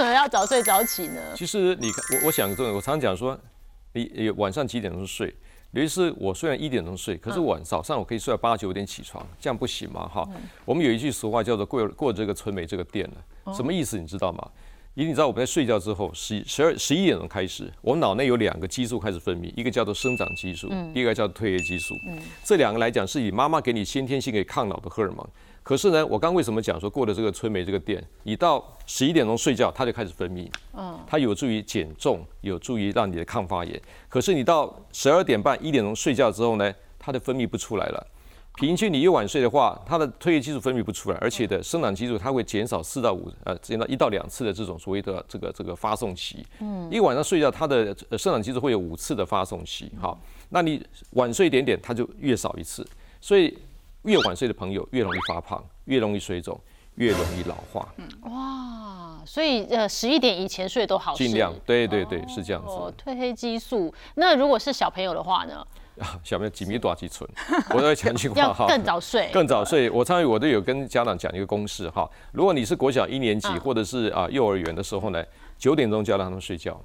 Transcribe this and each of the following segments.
什么要早睡早起呢？其实你看，我我想这个，我常常讲说，你你晚上几点钟睡？尤其是我虽然一点钟睡，可是晚早上我可以睡到八九点起床，这样不行吗？哈，我们有一句俗话叫做“过过这个村没这个店了”，什么意思？你知道吗？因为你知道我们在睡觉之后，十十二十一点钟开始，我们脑内有两个激素开始分泌，一个叫做生长激素，第一个叫做褪黑激素。这两个来讲是以妈妈给你先天性给抗老的荷尔蒙。可是呢，我刚为什么讲说过了这个催梅这个店，你到十一点钟睡觉，它就开始分泌，嗯，它有助于减重，有助于让你的抗发炎。可是你到十二点半、一点钟睡觉之后呢，它的分泌不出来了。平均你越晚睡的话，它的褪黑激素分泌不出来，而且的生长激素它会减少四到五呃，减到一到两次的这种所谓的这个这个发送期。嗯，一晚上睡觉，它的生长激素会有五次的发送期。好，那你晚睡一点点，它就越少一次。所以。越晚睡的朋友越容易发胖，越容易水肿，越容易老化。嗯，哇，所以呃，十一点以前睡都好。尽量，对对对，是这样子。褪黑激素，那如果是小朋友的话呢？小朋友几米多几寸？我在讲句话哈，更早睡，更早睡。我参与我都有跟家长讲一个公式哈，如果你是国小一年级或者是啊幼儿园的时候呢，九点钟就要让他们睡觉。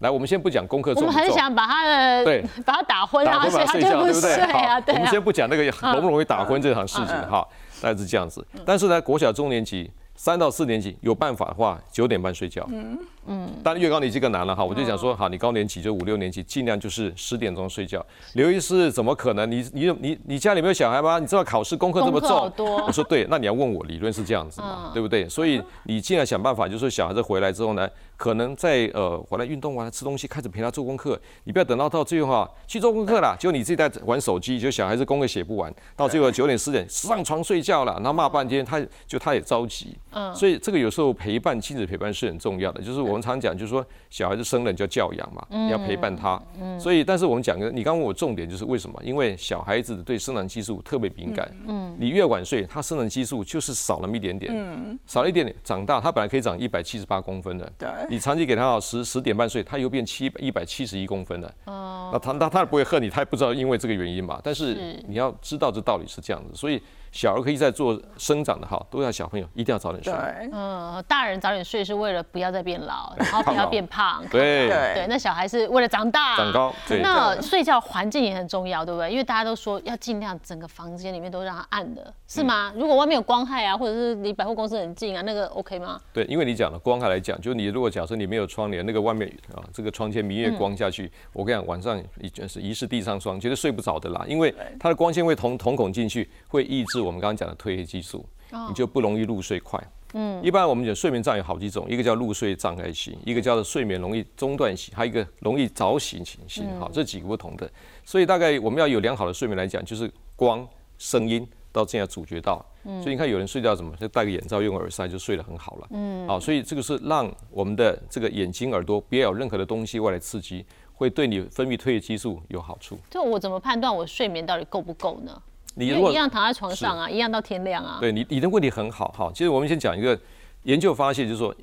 来，我们先不讲功课重不重，我们很想把他的对，把他打昏，然后睡觉，对不对？好，我们先不讲那个容不容易打昏这场事情哈，大概是这样子。但是呢，国小中年级。三到四年级有办法的话，九点半睡觉。嗯嗯，但越高年级更难了哈。我就想说，好，你高年级就五六年级，尽量就是十点钟睡觉。刘医师怎么可能？你你你你家里没有小孩吗？你知道考试功课这么重？我说对，那你要问我，理论是这样子嘛，对不对？所以你尽量想办法，就是小孩子回来之后呢，可能在呃回来运动完了吃东西，开始陪他做功课。你不要等到到最后啊去做功课了，就你自己在玩手机，就小孩子功课写不完，到最后九点十点上床睡觉了，然后骂半天，他就他也着急。嗯，所以这个有时候陪伴亲子陪伴是很重要的，就是我们常讲，就是说小孩子生了叫教养嘛，你要陪伴他。嗯，所以但是我们讲的，你刚问我重点就是为什么？因为小孩子对生长激素特别敏感。嗯，你越晚睡，他生长激素就是少那么一点点。嗯，少了一点点，长大他本来可以长一百七十八公分的。对，你长期给他到十十点半睡，他又变七一百七十一公分了。哦，那他他他也不会恨你，他也不知道因为这个原因嘛。但是你要知道这道理是这样子，所以。小儿可以在做生长的哈，都要小朋友一定要早点睡。嗯，大人早点睡是为了不要再变老，然后不要变胖。对对，那小孩是为了长大、长高。那睡觉环境也很重要，对不对？因为大家都说要尽量整个房间里面都让它暗的，是吗？如果外面有光害啊，或者是离百货公司很近啊，那个 OK 吗？对，因为你讲的光害来讲，就你如果假设你没有窗帘，那个外面啊，这个窗前明月光下去，我跟你讲，晚上已经是疑是地上霜，绝对睡不着的啦，因为它的光线会瞳瞳孔进去，会抑制我们刚刚讲的褪黑。激素，你就不容易入睡快。嗯，一般我们讲睡眠障碍有好几种，一个叫入睡障碍型，一个叫做睡眠容易中断型，还有一个容易早醒情形。好，这几个不同的。所以大概我们要有良好的睡眠来讲，就是光、声音到这样主角到。嗯，所以你看有人睡觉怎么就戴个眼罩用耳塞就睡得很好了。嗯，好，所以这个是让我们的这个眼睛、耳朵不要有任何的东西外来刺激，会对你分泌褪黑激素有好处。就我怎么判断我睡眠到底够不够呢？你如果一样躺在床上啊，一样到天亮啊。对你，你的问题很好哈。其实我们先讲一个研究发现，就是说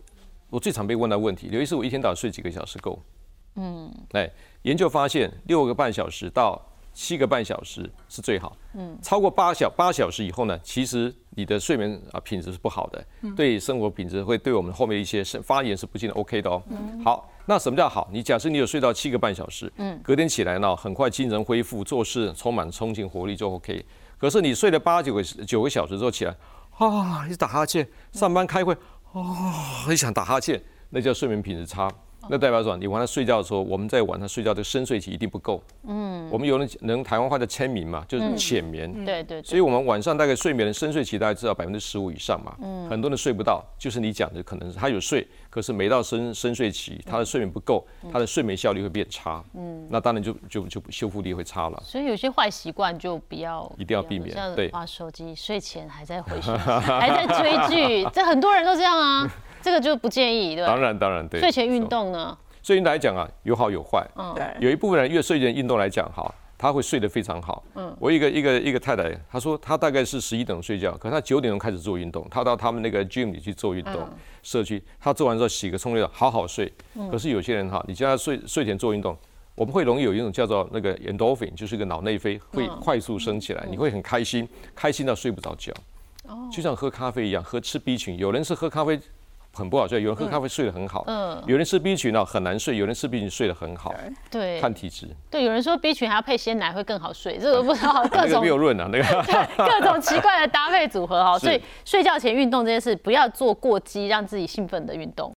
我最常被问到问题，有一次我一天到晚睡几个小时够？嗯，哎，研究发现六个半小时到七个半小时是最好。嗯，超过八小八小时以后呢，其实你的睡眠啊品质是不好的，对生活品质会对我们后面一些发言是不见得 OK 的哦。好。那什么叫好？你假设你有睡到七个半小时，嗯，隔天起来呢，很快精神恢复，做事充满冲劲活力就 OK。可是你睡了八九个九个小时之后起来，啊，一打哈欠，上班开会，啊，很想打哈欠，那叫睡眠品质差。那代表什么？你晚上睡觉的时候，我们在晚上睡觉的深睡期一定不够。嗯，我们有人能台湾话叫签名嘛，就是浅眠。对对。所以我们晚上大概睡眠的深睡期大概至少百分之十五以上嘛。嗯。很多人睡不到，就是你讲的，可能是他有睡，可是没到深深睡期，他的睡眠不够，他的睡眠效率会变差。嗯。那当然就就就修复力会差了。所以有些坏习惯就不要。一定要避免。对。玩手机，睡前还在回讯，还在追剧，这很多人都这样啊。这个就不建议，对吧？当然，当然，对。睡前运动呢？睡前来讲啊，有好有坏。嗯，对。有一部分人越睡前运动来讲，哈，他会睡得非常好。嗯。我一个一个一个太太，她说她大概是十一点钟睡觉，可她九点钟开始做运动，她到他们那个 gym 里去做运动，社区，她做完之后洗个冲凉，好好睡。嗯。可是有些人哈，你叫他睡睡前做运动，我们会容易有一种叫做那个 endorphin，就是一个脑内啡，会快速升起来，你会很开心，开心到睡不着觉。哦。就像喝咖啡一样，喝吃 B 群，有人是喝咖啡。很不好睡，有人喝咖啡睡得很好，嗯，有人吃 B 群呢很难睡，有人吃 B 群睡得很好，对，看体质。对，有人说 B 群还要配鲜奶会更好睡，这个不知道各种 没有论啊，那个。各种奇怪的搭配组合哈，所以睡觉前运动这件事不要做过激让自己兴奋的运动。